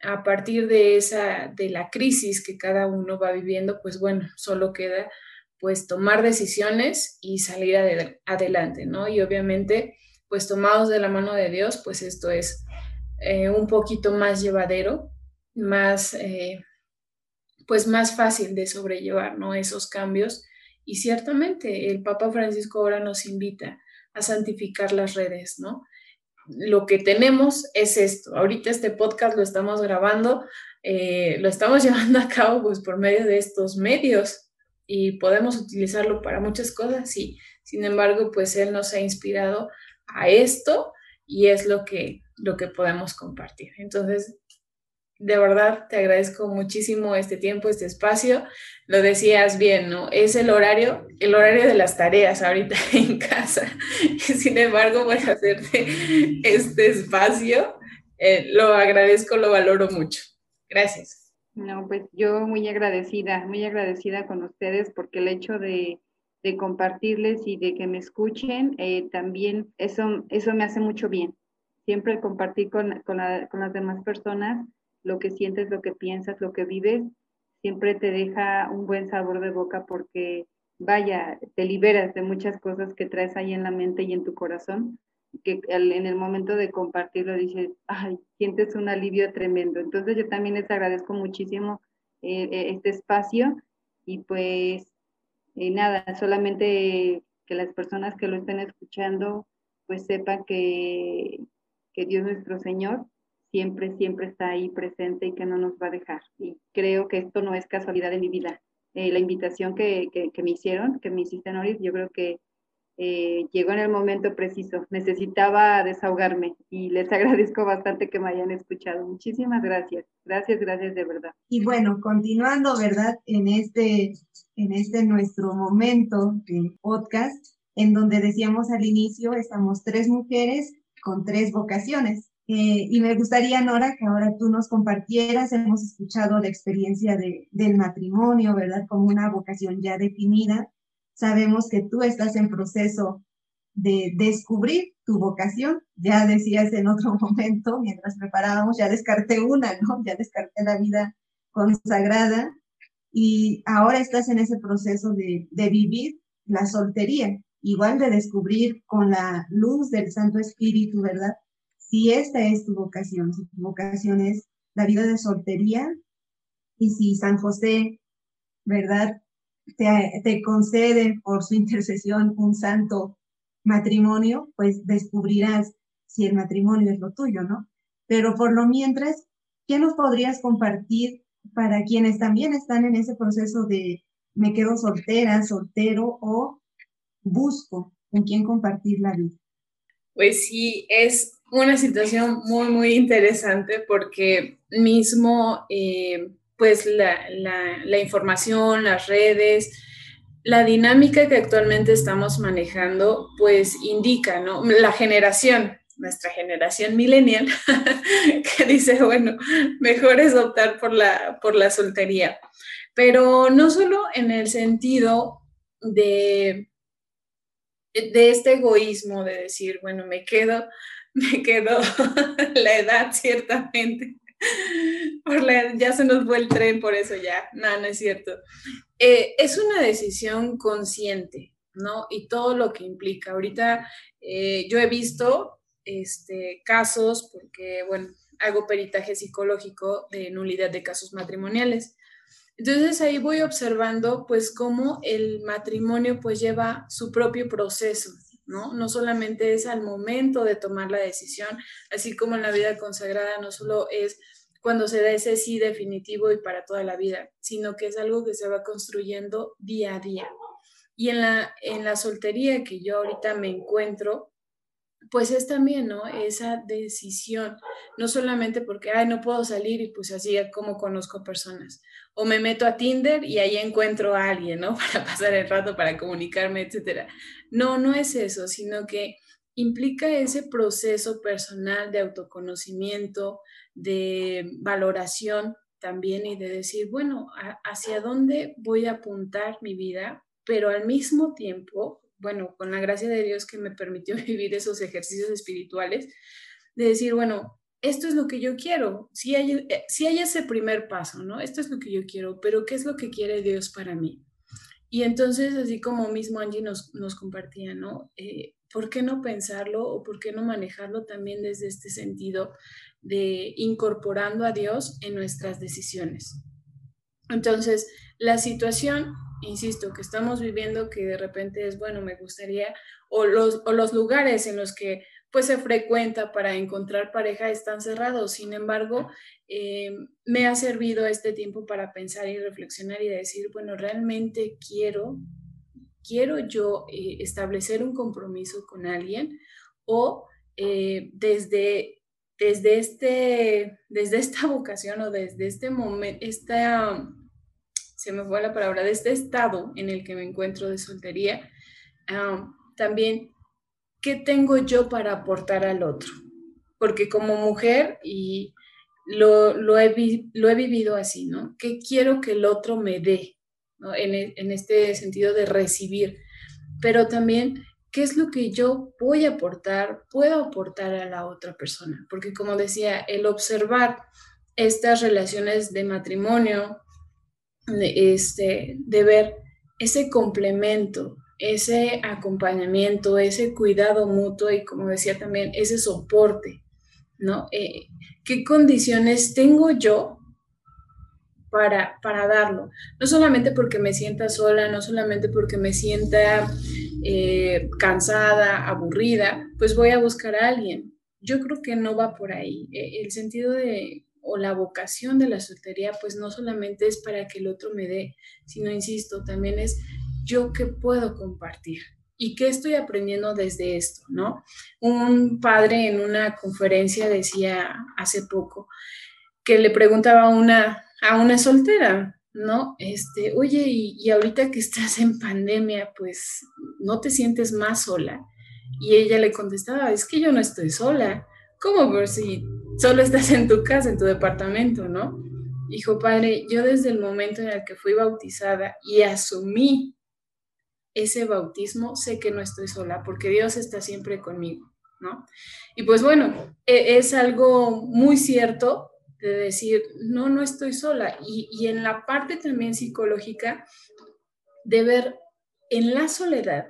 A partir de esa, de la crisis que cada uno va viviendo, pues bueno, solo queda pues tomar decisiones y salir adelante, ¿no? Y obviamente pues tomados de la mano de Dios, pues esto es eh, un poquito más llevadero, más, eh, pues más fácil de sobrellevar, ¿no? Esos cambios. Y ciertamente el Papa Francisco ahora nos invita a santificar las redes, ¿no? Lo que tenemos es esto. Ahorita este podcast lo estamos grabando, eh, lo estamos llevando a cabo pues por medio de estos medios y podemos utilizarlo para muchas cosas, sí. Sin embargo, pues él nos ha inspirado a esto y es lo que, lo que podemos compartir. Entonces, de verdad te agradezco muchísimo este tiempo, este espacio. Lo decías bien, ¿no? Es el horario, el horario de las tareas ahorita en casa. Sin embargo, voy a hacerte este espacio. Eh, lo agradezco, lo valoro mucho. Gracias. No, pues yo muy agradecida, muy agradecida con ustedes porque el hecho de, compartirles y de que me escuchen, eh, también eso, eso me hace mucho bien. Siempre compartir con, con las demás personas lo que sientes, lo que piensas, lo que vives, siempre te deja un buen sabor de boca porque, vaya, te liberas de muchas cosas que traes ahí en la mente y en tu corazón, que en el momento de compartirlo dices, ay, sientes un alivio tremendo. Entonces yo también les agradezco muchísimo eh, eh, este espacio y pues eh, nada, solamente que las personas que lo estén escuchando pues sepan que, que Dios nuestro Señor siempre, siempre está ahí presente y que no nos va a dejar. Y creo que esto no es casualidad en mi vida. Eh, la invitación que, que, me hicieron, que me hiciste, Noris, yo creo que eh, llegó en el momento preciso. Necesitaba desahogarme y les agradezco bastante que me hayan escuchado. Muchísimas gracias. Gracias, gracias de verdad. Y bueno, continuando, ¿verdad? En este, en este nuestro momento de podcast, en donde decíamos al inicio, estamos tres mujeres con tres vocaciones. Eh, y me gustaría, Nora, que ahora tú nos compartieras, hemos escuchado la experiencia de, del matrimonio, ¿verdad? Como una vocación ya definida. Sabemos que tú estás en proceso de descubrir tu vocación. Ya decías en otro momento, mientras preparábamos, ya descarté una, ¿no? Ya descarté la vida consagrada y ahora estás en ese proceso de, de vivir la soltería, igual de descubrir con la luz del Santo Espíritu, ¿verdad? si esta es tu vocación, si tu vocación es la vida de soltería y si San José, ¿verdad? Te, te concede por su intercesión un santo matrimonio, pues descubrirás si el matrimonio es lo tuyo, ¿no? Pero por lo mientras, ¿qué nos podrías compartir para quienes también están en ese proceso de me quedo soltera, soltero o busco con quién compartir la vida? Pues sí, es una situación muy, muy interesante porque mismo, eh, pues la, la, información, las redes, la dinámica que actualmente estamos manejando, pues indica, ¿no? La generación, nuestra generación millennial, que dice, bueno, mejor es optar por la, por la soltería. Pero no solo en el sentido de, de este egoísmo de decir, bueno, me quedo me quedó la edad, ciertamente. Por la, ya se nos fue el tren, por eso ya, no, no es cierto. Eh, es una decisión consciente, ¿no? Y todo lo que implica. Ahorita eh, yo he visto este, casos, porque, bueno, hago peritaje psicológico de nulidad de casos matrimoniales. Entonces ahí voy observando, pues, cómo el matrimonio, pues, lleva su propio proceso, ¿no? No solamente es al momento de tomar la decisión, así como en la vida consagrada no solo es cuando se da ese sí definitivo y para toda la vida, sino que es algo que se va construyendo día a día. Y en la, en la soltería que yo ahorita me encuentro, pues es también, ¿no? Esa decisión, no solamente porque, ay, no puedo salir y pues así como conozco personas, o me meto a Tinder y ahí encuentro a alguien, ¿no? Para pasar el rato, para comunicarme, etcétera. No, no es eso, sino que implica ese proceso personal de autoconocimiento, de valoración también y de decir, bueno, ¿hacia dónde voy a apuntar mi vida? Pero al mismo tiempo, bueno, con la gracia de Dios que me permitió vivir esos ejercicios espirituales, de decir, bueno, esto es lo que yo quiero, si hay, eh, si hay ese primer paso, ¿no? Esto es lo que yo quiero, pero ¿qué es lo que quiere Dios para mí? Y entonces, así como mismo Angie nos, nos compartía, ¿no? Eh, ¿Por qué no pensarlo o por qué no manejarlo también desde este sentido de incorporando a Dios en nuestras decisiones? Entonces, la situación insisto, que estamos viviendo que de repente es, bueno, me gustaría, o los, o los lugares en los que pues se frecuenta para encontrar pareja están cerrados. Sin embargo, eh, me ha servido este tiempo para pensar y reflexionar y decir, bueno, realmente quiero, quiero yo eh, establecer un compromiso con alguien o eh, desde desde, este, desde esta vocación o desde este momento, esta, se me fue la palabra, de este estado en el que me encuentro de soltería, también, ¿qué tengo yo para aportar al otro? Porque como mujer, y lo, lo, he, lo he vivido así, ¿no? ¿Qué quiero que el otro me dé? En, e, en este sentido de recibir, pero también qué es lo que yo voy a aportar, puedo aportar a la otra persona, porque como decía, el observar estas relaciones de matrimonio, de, este, de ver ese complemento, ese acompañamiento, ese cuidado mutuo y como decía también, ese soporte, ¿no? Eh, ¿Qué condiciones tengo yo para, para darlo? No solamente porque me sienta sola, no solamente porque me sienta eh, cansada, aburrida, pues voy a buscar a alguien. Yo creo que no va por ahí. E, el sentido de, o la vocación de la soltería, pues no solamente es para que el otro me dé, sino, insisto, también es yo que puedo compartir y qué estoy aprendiendo desde esto, ¿no? Un padre en una conferencia decía hace poco que le preguntaba a una, a una soltera, ¿no? Este, oye, y, y, ahorita que estás en pandemia, pues, ¿no te sientes más sola? Y ella le contestaba, es que yo no estoy sola. ¿Cómo? Por si solo estás en tu casa, en tu departamento, ¿no? Dijo, padre, yo desde el momento en el que fui bautizada y asumí ese bautismo, sé que no estoy sola, porque Dios está siempre conmigo, ¿no? Y pues bueno, e, es algo muy cierto de decir, no, no estoy sola. Y, y en la parte también psicológica, de ver en la soledad,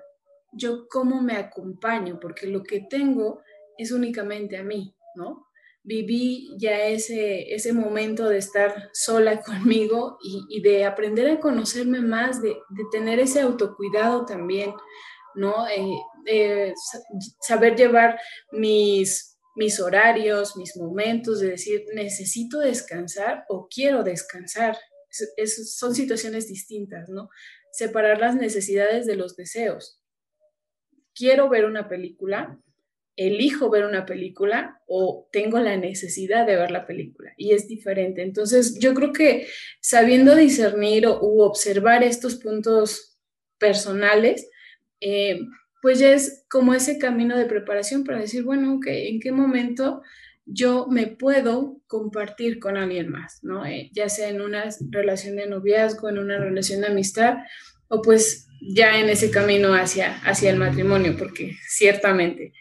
yo cómo me acompaño, porque lo que tengo es únicamente a mí, ¿no? viví ya ese, ese momento de estar sola conmigo y, de aprender a conocerme más, de, tener ese autocuidado también, ¿no? Eh, eh, saber llevar mis, mis horarios, mis momentos, de decir, necesito descansar o quiero descansar. son situaciones distintas, ¿no? Separar las necesidades de los deseos. Quiero ver una película, elijo ver una película o tengo la necesidad de ver la película y es diferente. Entonces, yo creo que sabiendo discernir o, u observar estos puntos personales, eh, pues ya es como ese camino de preparación para decir, bueno, ok, ¿en qué momento yo me puedo compartir con alguien más, ¿no? Eh, ya sea en una relación de noviazgo, en una relación de amistad, o pues ya en ese camino hacia, hacia el matrimonio, porque ciertamente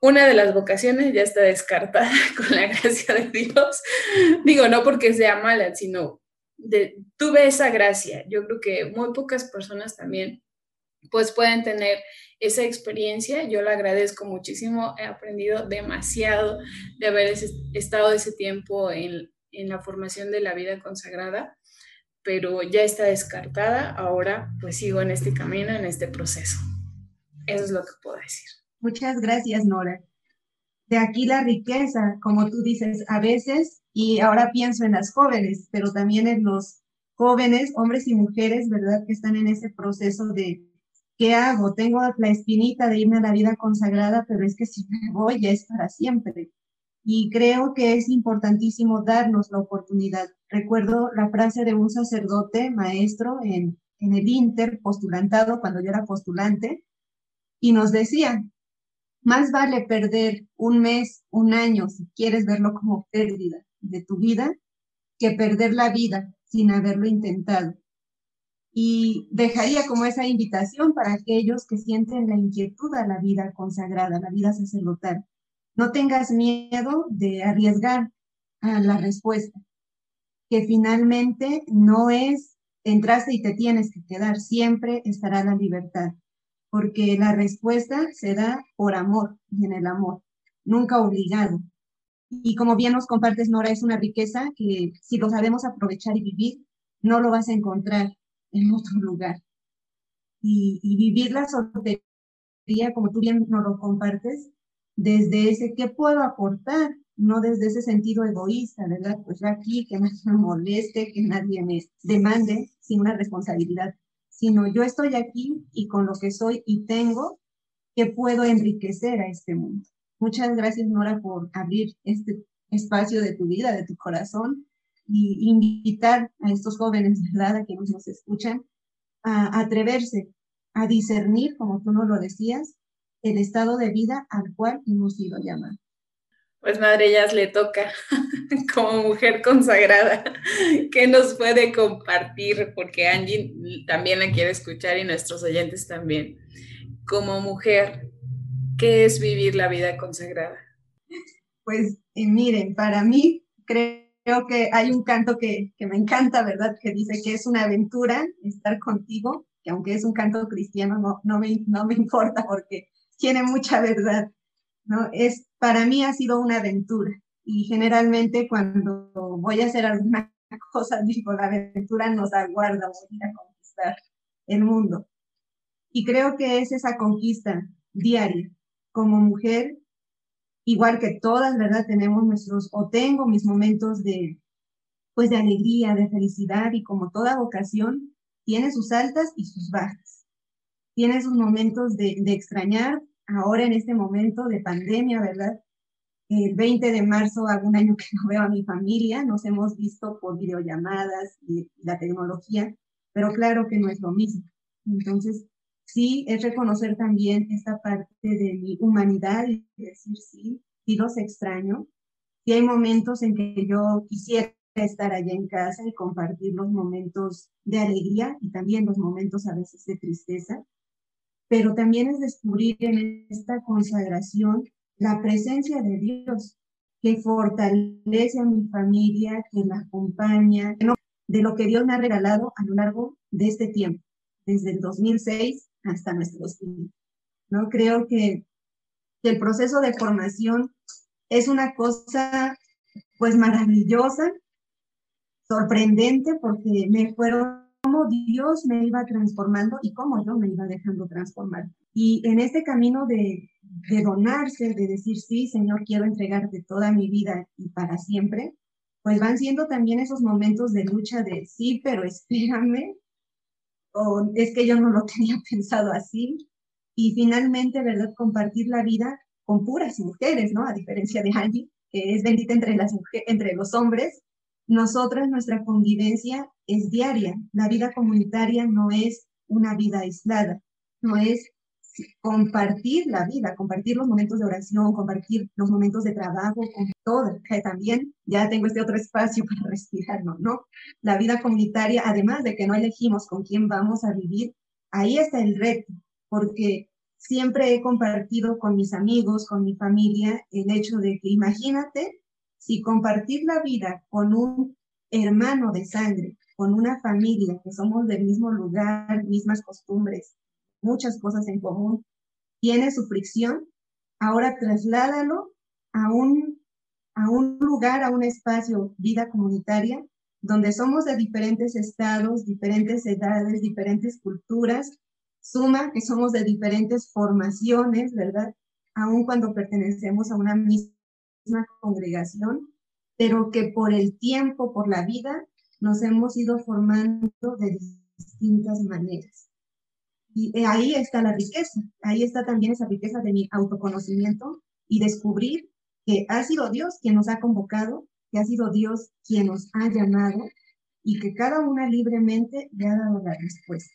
una de las vocaciones ya está descartada con la gracia de Dios. Digo, no porque sea mala, sino de, tuve esa gracia. Yo creo que muy pocas personas también pues pueden tener esa experiencia. Yo la agradezco muchísimo. He aprendido demasiado de haber estado ese tiempo en, en la formación de la vida consagrada, pero ya está descartada. Ahora pues sigo en este camino, en este proceso. Eso es lo que puedo decir. Muchas gracias, Nora. De aquí la riqueza, como tú dices, a veces, y ahora pienso en las jóvenes, pero también en los jóvenes, hombres y mujeres, ¿verdad? Que están en ese proceso de, ¿qué hago? Tengo la espinita de irme a la vida consagrada, pero es que si me voy ya es para siempre. Y creo que es importantísimo darnos la oportunidad. Recuerdo la frase de un sacerdote maestro en, en el Inter, postulantado, cuando yo era postulante, y nos decía, más vale perder un mes, un año, si quieres verlo como pérdida de tu vida, que perder la vida sin haberlo intentado. Y dejaría como esa invitación para aquellos que sienten la inquietud a la vida consagrada, a la vida sacerdotal. No tengas miedo de arriesgar a la respuesta, que finalmente no es entraste y te tienes que quedar, siempre estará la libertad porque la respuesta se da por amor y en el amor, nunca obligado. Y como bien nos compartes, Nora, es una riqueza que si lo sabemos aprovechar y vivir, no lo vas a encontrar en otro lugar. Y, vivir la soltería, como tú bien nos lo compartes, desde ese qué puedo aportar, no desde ese sentido egoísta, ¿verdad? Pues aquí, que nadie me moleste, que nadie me demande, sin una responsabilidad sino yo estoy aquí y con lo que soy y tengo, que puedo enriquecer a este mundo. Muchas gracias, Nora, por abrir este espacio de tu vida, de tu corazón, y invitar a estos jóvenes, ¿verdad?, a quienes nos escuchan, a atreverse a discernir, como tú nos lo decías, el estado de vida al cual hemos sido llamados. Pues Madre Jazz le toca como mujer consagrada que nos puede compartir, porque Angie también la quiere escuchar y nuestros oyentes también. Como mujer, ¿qué es vivir la vida consagrada? Pues eh, miren, para mí creo que hay un canto que, que me encanta, ¿verdad? Que dice que es una aventura estar contigo, que aunque es un canto cristiano, no, no, me, no me importa porque tiene mucha verdad ¿no? Es, para mí ha sido una aventura y generalmente cuando voy a hacer alguna cosa, digo, la aventura nos aguarda, voy a conquistar el mundo. Y creo que es esa conquista diaria. Como mujer, igual que todas, ¿verdad? Tenemos nuestros, o tengo mis momentos de, pues de alegría, de felicidad y como toda vocación, tiene sus altas y sus bajas. Tiene sus momentos de, extrañar, ahora en este momento de pandemia, ¿verdad? El 20 de marzo hago un año que no veo a mi familia, nos hemos visto por videollamadas y la tecnología, pero claro que no es lo mismo. Entonces, sí, es reconocer también esta parte de mi humanidad y decir, sí, sí los extraño. Sí hay momentos en que yo quisiera estar allá en casa y compartir los momentos de alegría y también los momentos a veces de tristeza, pero también es descubrir en esta consagración la presencia de Dios que fortalece a mi familia, que la acompaña, de lo que Dios me ha regalado a lo largo de este tiempo, desde el 2006 hasta nuestros días. ¿no? Creo que, que el proceso de formación es una cosa pues maravillosa, sorprendente, porque me fueron cómo Dios me iba transformando y cómo yo me iba dejando transformar. Y en este camino de, de donarse, de decir, sí, Señor, quiero entregarte toda mi vida y para siempre, pues van siendo también esos momentos de lucha de, sí, pero espérame, es que yo no lo tenía pensado así. Y finalmente, ¿verdad? Compartir la vida con puras mujeres, ¿no? A diferencia de Angie, que es bendita entre, las entre los hombres, nosotras, nuestra convivencia es diaria. La vida comunitaria no es una vida aislada, no es compartir la vida, compartir los momentos de oración, compartir los momentos de trabajo con todo, que también ya tengo este otro espacio para respirar, ¿no? ¿no? La vida comunitaria, además de que no elegimos con quién vamos a vivir, ahí está el reto, porque siempre he compartido con mis amigos, con mi familia, el hecho de que imagínate si compartir la vida con un hermano de sangre, con una familia que somos del mismo lugar, mismas costumbres, muchas cosas en común, tiene su fricción, ahora trasládalo a un, a un lugar, a un espacio, vida comunitaria, donde somos de diferentes estados, diferentes edades, diferentes culturas, suma que somos de diferentes formaciones, ¿verdad? Aun cuando pertenecemos a una misma congregación, pero que por el tiempo, por la vida, nos hemos ido formando de distintas maneras. Y eh, ahí está la riqueza, ahí está también esa riqueza de mi autoconocimiento y descubrir que ha sido Dios quien nos ha convocado, que ha sido Dios quien nos ha llamado y que cada una libremente le ha dado la respuesta.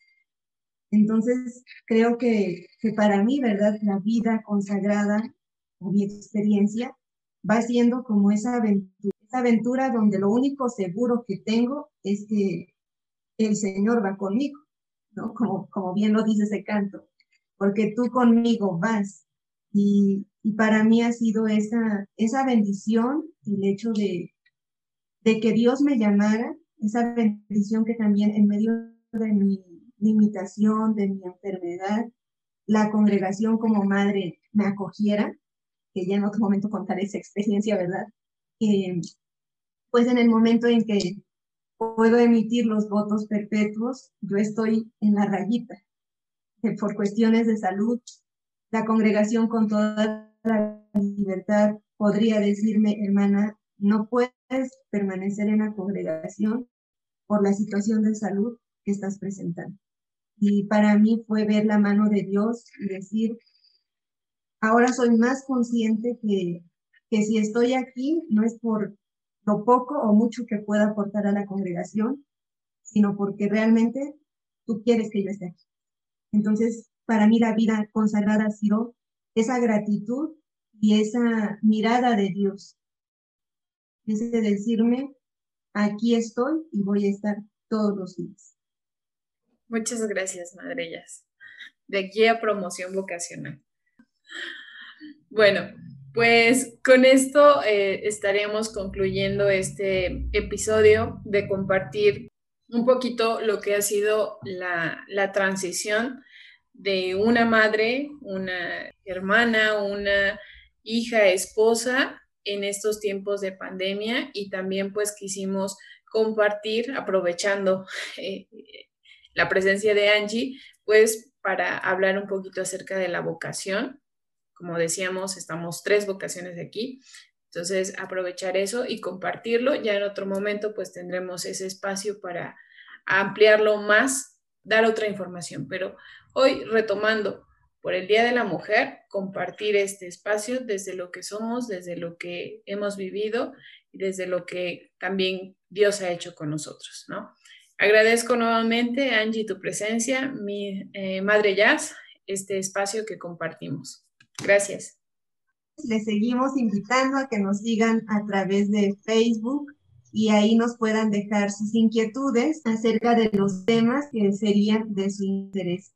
Entonces, creo que, que para mí, ¿verdad? La vida consagrada o mi experiencia va siendo como esa aventura, esa aventura donde lo único seguro que tengo es que el Señor va conmigo, ¿no? Como, como bien lo dice ese canto, porque tú conmigo vas. Y, y para mí ha sido esa, esa bendición, el hecho de, de que Dios me llamara, esa bendición que también en medio de mi limitación, de mi enfermedad, la congregación como madre me acogiera que ya en otro momento contaré esa experiencia, ¿verdad? pues en el momento en que puedo emitir los votos perpetuos, yo estoy en la rayita. por cuestiones de salud, la congregación con toda la libertad podría decirme, hermana, no puedes permanecer en la congregación por la situación de salud que estás presentando. Y para mí fue ver la mano de Dios y decir, ahora soy más consciente que, que si estoy aquí no es por lo poco o mucho que pueda aportar a la congregación, sino porque realmente tú quieres que yo esté aquí. Entonces, para mí la vida consagrada ha sido esa gratitud y esa mirada de Dios. De decirme, aquí estoy y voy a estar todos los días. Muchas gracias, Madrellas. De aquí a promoción vocacional. Bueno, pues con esto eh, estaremos concluyendo este episodio de compartir un poquito lo que ha sido la, la transición de una madre, una hermana, una hija, esposa en estos tiempos de pandemia y también pues quisimos compartir, aprovechando eh, la presencia de Angie, pues para hablar un poquito acerca de la vocación. Como decíamos, estamos tres vocaciones aquí. Entonces, aprovechar eso y compartirlo. Ya en otro momento, pues tendremos ese espacio para ampliarlo más, dar otra información. Pero hoy, retomando por el Día de la Mujer, compartir este espacio desde lo que somos, desde lo que hemos vivido y desde lo que también Dios ha hecho con nosotros, ¿no? Agradezco nuevamente, Angie, tu presencia, mi eh, Madre Jazz, este espacio que compartimos. Gracias. Les seguimos invitando a que nos sigan a través de Facebook y ahí nos puedan dejar sus inquietudes acerca de los temas que serían de su interés.